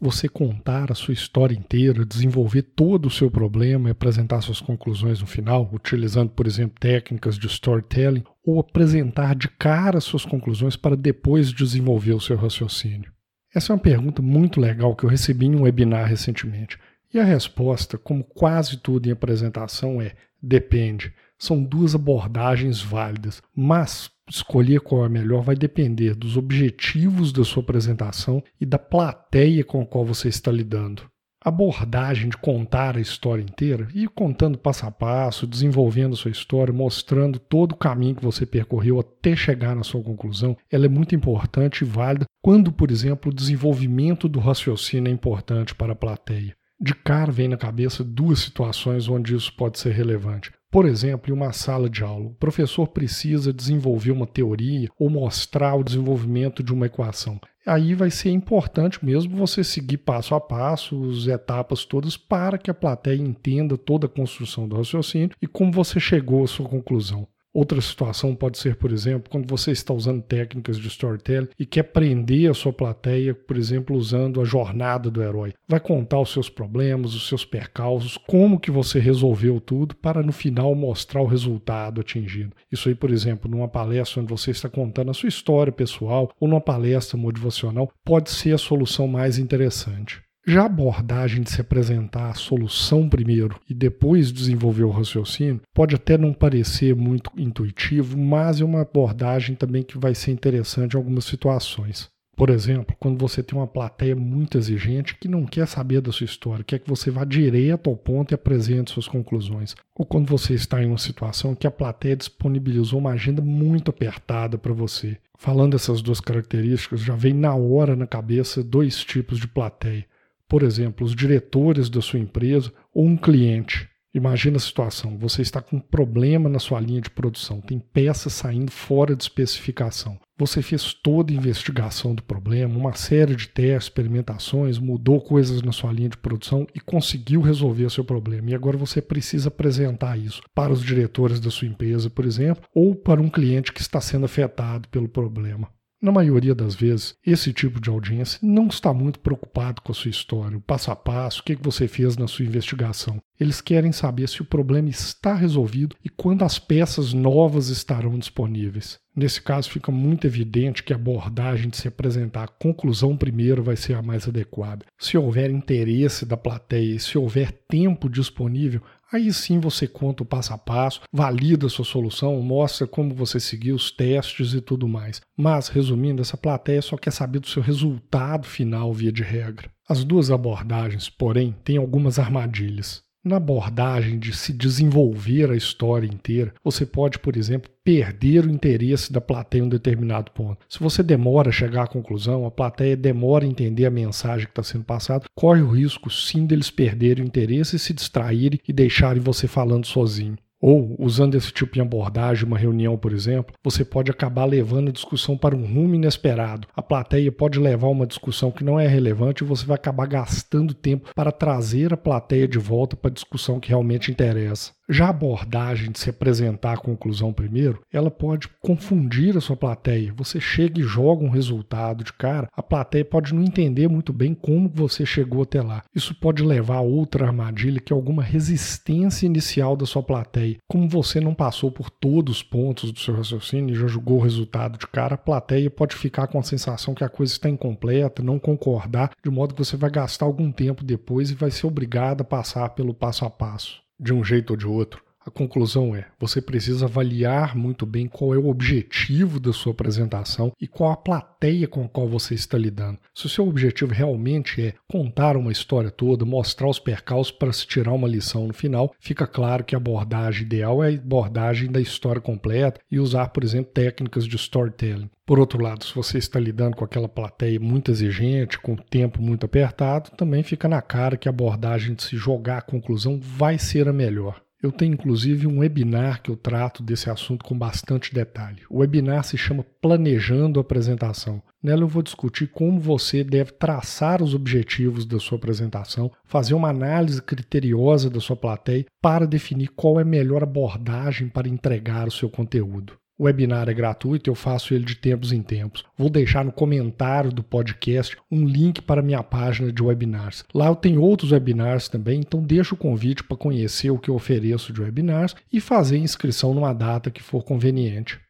Você contar a sua história inteira, desenvolver todo o seu problema e apresentar suas conclusões no final, utilizando, por exemplo, técnicas de storytelling, ou apresentar de cara suas conclusões para depois desenvolver o seu raciocínio? Essa é uma pergunta muito legal que eu recebi em um webinar recentemente. E a resposta, como quase tudo em apresentação, é depende. São duas abordagens válidas, mas escolher qual é a melhor vai depender dos objetivos da sua apresentação e da plateia com a qual você está lidando. A abordagem de contar a história inteira, e contando passo a passo, desenvolvendo a sua história, mostrando todo o caminho que você percorreu até chegar na sua conclusão, ela é muito importante e válida quando, por exemplo, o desenvolvimento do raciocínio é importante para a plateia. De cara vem na cabeça duas situações onde isso pode ser relevante. Por exemplo, em uma sala de aula, o professor precisa desenvolver uma teoria ou mostrar o desenvolvimento de uma equação. Aí vai ser importante mesmo você seguir passo a passo as etapas todas para que a plateia entenda toda a construção do raciocínio e como você chegou à sua conclusão. Outra situação pode ser, por exemplo, quando você está usando técnicas de storytelling e quer prender a sua plateia, por exemplo, usando a jornada do herói. Vai contar os seus problemas, os seus percalços, como que você resolveu tudo para no final mostrar o resultado atingido. Isso aí, por exemplo, numa palestra onde você está contando a sua história pessoal ou numa palestra motivacional, pode ser a solução mais interessante. Já a abordagem de se apresentar a solução primeiro e depois desenvolver o raciocínio pode até não parecer muito intuitivo, mas é uma abordagem também que vai ser interessante em algumas situações. Por exemplo, quando você tem uma plateia muito exigente que não quer saber da sua história, quer que você vá direto ao ponto e apresente suas conclusões. Ou quando você está em uma situação que a plateia disponibilizou uma agenda muito apertada para você. Falando dessas duas características, já vem na hora na cabeça dois tipos de plateia por exemplo, os diretores da sua empresa ou um cliente. Imagina a situação: você está com um problema na sua linha de produção, tem peças saindo fora de especificação. Você fez toda a investigação do problema, uma série de testes, experimentações, mudou coisas na sua linha de produção e conseguiu resolver o seu problema. E agora você precisa apresentar isso para os diretores da sua empresa, por exemplo, ou para um cliente que está sendo afetado pelo problema. Na maioria das vezes, esse tipo de audiência não está muito preocupado com a sua história, o passo a passo, o que você fez na sua investigação. Eles querem saber se o problema está resolvido e quando as peças novas estarão disponíveis. Nesse caso, fica muito evidente que a abordagem de se apresentar a conclusão primeiro vai ser a mais adequada. Se houver interesse da plateia e se houver tempo disponível, Aí sim você conta o passo a passo, valida a sua solução, mostra como você seguiu os testes e tudo mais. Mas, resumindo, essa plateia só quer saber do seu resultado final via de regra. As duas abordagens, porém, têm algumas armadilhas. Na abordagem de se desenvolver a história inteira, você pode, por exemplo, perder o interesse da plateia em um determinado ponto. Se você demora a chegar à conclusão, a plateia demora a entender a mensagem que está sendo passada, corre o risco sim deles perderem o interesse, se distraírem e deixarem você falando sozinho. Ou, usando esse tipo de abordagem, uma reunião, por exemplo, você pode acabar levando a discussão para um rumo inesperado. A plateia pode levar uma discussão que não é relevante e você vai acabar gastando tempo para trazer a plateia de volta para a discussão que realmente interessa. Já a abordagem de se apresentar a conclusão primeiro, ela pode confundir a sua plateia. Você chega e joga um resultado de cara, a plateia pode não entender muito bem como você chegou até lá. Isso pode levar a outra armadilha, que é alguma resistência inicial da sua plateia. Como você não passou por todos os pontos do seu raciocínio e já jogou o resultado de cara, a plateia pode ficar com a sensação que a coisa está incompleta, não concordar, de modo que você vai gastar algum tempo depois e vai ser obrigado a passar pelo passo a passo de um jeito ou de outro. A conclusão é: você precisa avaliar muito bem qual é o objetivo da sua apresentação e qual a plateia com a qual você está lidando. Se o seu objetivo realmente é contar uma história toda, mostrar os percalços para se tirar uma lição no final, fica claro que a abordagem ideal é a abordagem da história completa e usar, por exemplo, técnicas de storytelling. Por outro lado, se você está lidando com aquela plateia muito exigente, com o tempo muito apertado, também fica na cara que a abordagem de se jogar a conclusão vai ser a melhor. Eu tenho inclusive um webinar que eu trato desse assunto com bastante detalhe. O webinar se chama Planejando a Apresentação. Nela eu vou discutir como você deve traçar os objetivos da sua apresentação, fazer uma análise criteriosa da sua plateia para definir qual é a melhor abordagem para entregar o seu conteúdo. O webinar é gratuito, eu faço ele de tempos em tempos. Vou deixar no comentário do podcast um link para minha página de webinars. Lá eu tenho outros webinars também, então deixo o convite para conhecer o que eu ofereço de webinars e fazer inscrição numa data que for conveniente.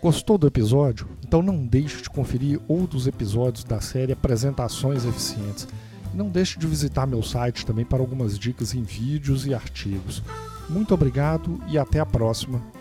Gostou do episódio? Então não deixe de conferir outros episódios da série Apresentações Eficientes. Não deixe de visitar meu site também para algumas dicas em vídeos e artigos. Muito obrigado e até a próxima.